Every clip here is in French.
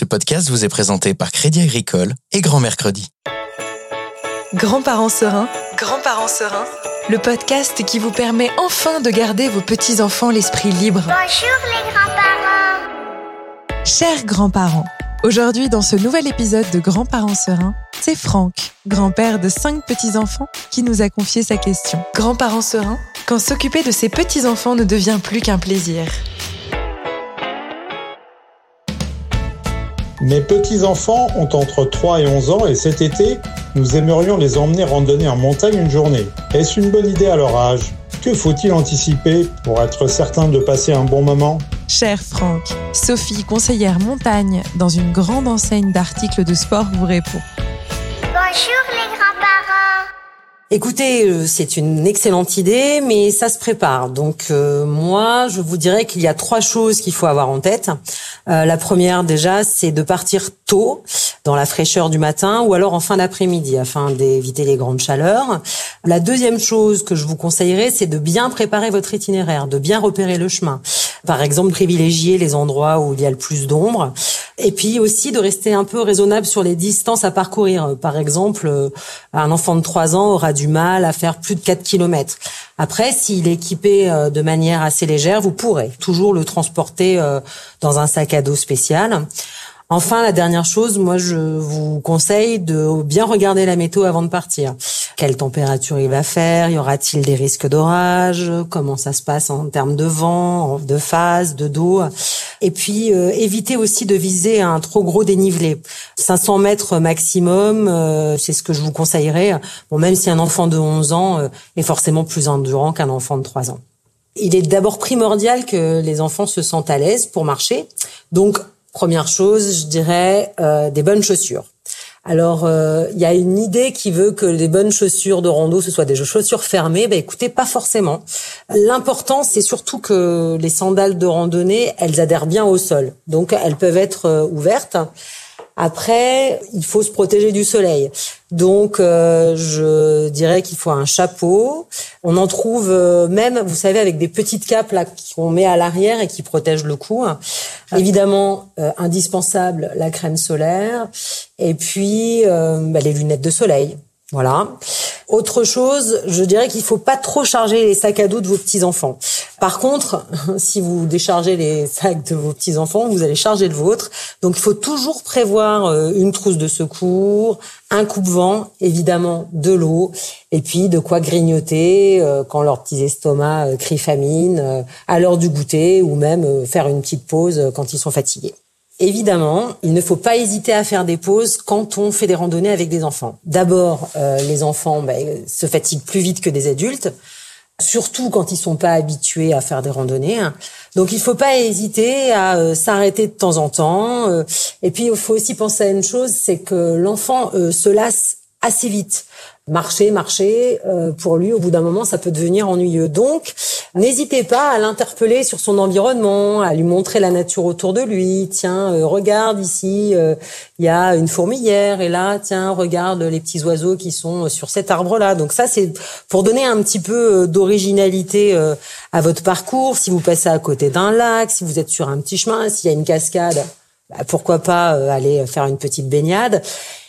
Ce podcast vous est présenté par Crédit Agricole et Grand Mercredi. Grands-parents sereins, grands-parents sereins, le podcast qui vous permet enfin de garder vos petits-enfants l'esprit libre. Bonjour les grands-parents. Chers grands-parents, aujourd'hui dans ce nouvel épisode de Grands-parents sereins, c'est Franck, grand-père de cinq petits-enfants, qui nous a confié sa question. Grands-parents sereins, quand s'occuper de ses petits-enfants ne devient plus qu'un plaisir. Mes petits-enfants ont entre 3 et 11 ans et cet été, nous aimerions les emmener randonner en montagne une journée. Est-ce une bonne idée à leur âge? Que faut-il anticiper pour être certain de passer un bon moment? Cher Franck, Sophie, conseillère montagne dans une grande enseigne d'articles de sport, vous répond. Bonjour. Écoutez, euh, c'est une excellente idée, mais ça se prépare. Donc euh, moi, je vous dirais qu'il y a trois choses qu'il faut avoir en tête. Euh, la première déjà, c'est de partir tôt, dans la fraîcheur du matin, ou alors en fin d'après-midi, afin d'éviter les grandes chaleurs. La deuxième chose que je vous conseillerais, c'est de bien préparer votre itinéraire, de bien repérer le chemin. Par exemple, privilégier les endroits où il y a le plus d'ombre. Et puis aussi de rester un peu raisonnable sur les distances à parcourir. Par exemple, euh, un enfant de 3 ans aura du mal à faire plus de 4 km. Après, s'il est équipé euh, de manière assez légère, vous pourrez toujours le transporter euh, dans un sac à dos spécial. Enfin, la dernière chose, moi, je vous conseille de bien regarder la météo avant de partir. Quelle température il va faire Y aura-t-il des risques d'orage Comment ça se passe en termes de vent, de phase, de dos Et puis, euh, évitez aussi de viser un trop gros dénivelé. 500 mètres maximum, euh, c'est ce que je vous conseillerais. Bon, même si un enfant de 11 ans euh, est forcément plus endurant qu'un enfant de 3 ans. Il est d'abord primordial que les enfants se sentent à l'aise pour marcher. Donc, Première chose, je dirais euh, des bonnes chaussures. Alors, euh, il y a une idée qui veut que les bonnes chaussures de rando, ce soit des chaussures fermées. Ben, écoutez, pas forcément. L'important, c'est surtout que les sandales de randonnée, elles adhèrent bien au sol. Donc, elles peuvent être euh, ouvertes. Après, il faut se protéger du soleil. Donc, euh, je dirais qu'il faut un chapeau. On en trouve euh, même, vous savez, avec des petites capes là qu'on met à l'arrière et qui protègent le cou. Évidemment, euh, indispensable la crème solaire et puis bah, les lunettes de soleil. Voilà. Autre chose, je dirais qu'il faut pas trop charger les sacs à dos de vos petits enfants. Par contre, si vous déchargez les sacs de vos petits enfants, vous allez charger le vôtre. Donc il faut toujours prévoir euh, une trousse de secours, un coupe-vent, évidemment de l'eau, et puis de quoi grignoter euh, quand leurs petits estomacs euh, crient famine, à l'heure du goûter, ou même faire une petite pause quand ils sont fatigués. Évidemment, il ne faut pas hésiter à faire des pauses quand on fait des randonnées avec des enfants. D'abord, euh, les enfants ben, se fatiguent plus vite que des adultes, surtout quand ils sont pas habitués à faire des randonnées. Donc, il faut pas hésiter à euh, s'arrêter de temps en temps. Euh, et puis, il faut aussi penser à une chose, c'est que l'enfant se lasse assez vite marcher, marcher, euh, pour lui, au bout d'un moment, ça peut devenir ennuyeux. Donc, n'hésitez pas à l'interpeller sur son environnement, à lui montrer la nature autour de lui. Tiens, euh, regarde ici, euh, il y a une fourmilière, et là, tiens, regarde les petits oiseaux qui sont sur cet arbre-là. Donc ça, c'est pour donner un petit peu d'originalité à votre parcours. Si vous passez à côté d'un lac, si vous êtes sur un petit chemin, s'il y a une cascade, bah, pourquoi pas aller faire une petite baignade.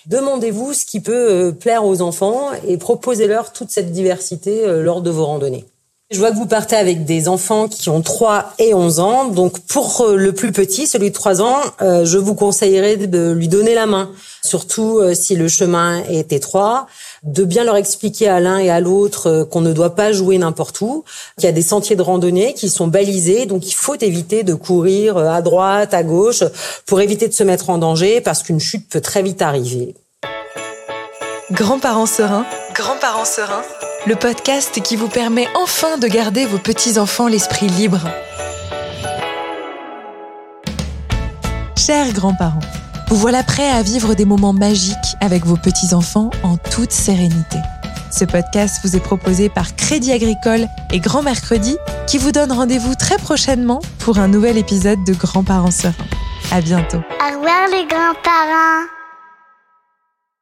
Demandez-vous ce qui peut euh, plaire aux enfants et proposez-leur toute cette diversité euh, lors de vos randonnées. Je vois que vous partez avec des enfants qui ont 3 et 11 ans. Donc pour euh, le plus petit, celui de 3 ans, je vous conseillerais de lui donner la main. Surtout si le chemin est étroit, de bien leur expliquer à l'un et à l'autre qu'on ne doit pas jouer n'importe où, qu'il y a des sentiers de randonnée qui sont balisés, donc il faut éviter de courir à droite, à gauche, pour éviter de se mettre en danger, parce qu'une chute peut très vite arriver. Grands-parents sereins, grands-parents sereins, le podcast qui vous permet enfin de garder vos petits-enfants l'esprit libre. Chers grands-parents, vous voilà prêts à vivre des moments magiques avec vos petits-enfants en toute sérénité. Ce podcast vous est proposé par Crédit Agricole et Grand Mercredi qui vous donne rendez-vous très prochainement pour un nouvel épisode de Grands-parents sereins. À bientôt. Au revoir les grands-parents.